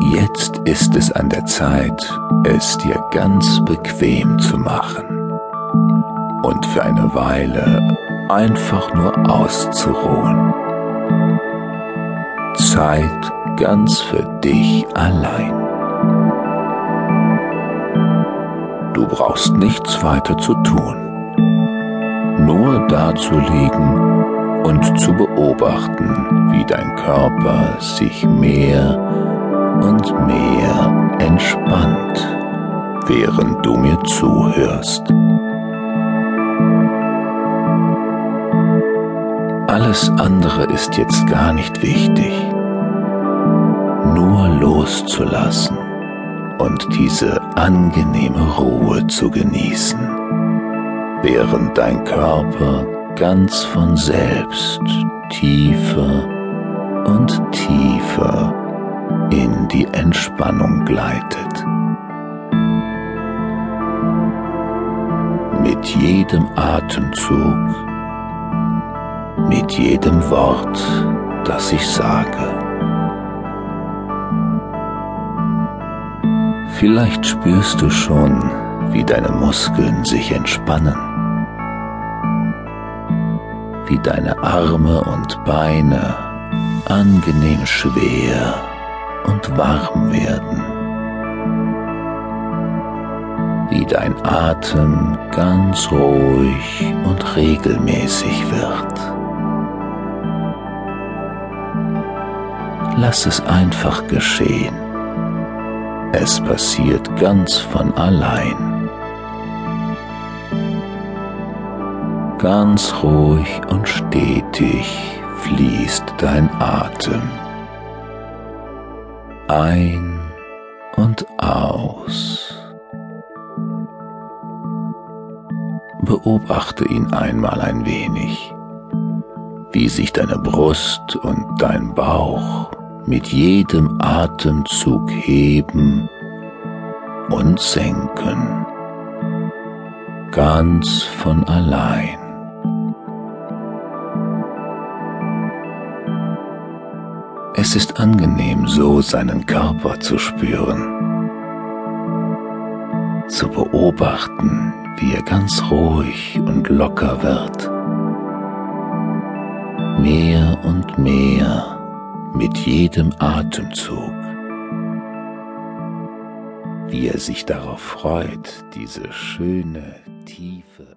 Jetzt ist es an der Zeit, es dir ganz bequem zu machen und für eine Weile einfach nur auszuruhen. Zeit ganz für dich allein. Du brauchst nichts weiter zu tun, nur dazulegen und zu beobachten, wie dein Körper sich mehr und mehr entspannt, während du mir zuhörst. Alles andere ist jetzt gar nicht wichtig. Nur loszulassen und diese angenehme Ruhe zu genießen, während dein Körper ganz von selbst tiefer und tiefer in die Entspannung gleitet. Mit jedem Atemzug, mit jedem Wort, das ich sage. Vielleicht spürst du schon, wie deine Muskeln sich entspannen, wie deine Arme und Beine angenehm schwer und warm werden, wie dein Atem ganz ruhig und regelmäßig wird. Lass es einfach geschehen. Es passiert ganz von allein. Ganz ruhig und stetig fließt dein Atem ein und aus. Beobachte ihn einmal ein wenig, wie sich deine Brust und dein Bauch mit jedem Atemzug heben und senken, ganz von allein. Es ist angenehm, so seinen Körper zu spüren, zu beobachten, wie er ganz ruhig und locker wird, mehr und mehr mit jedem Atemzug, wie er sich darauf freut, diese schöne, tiefe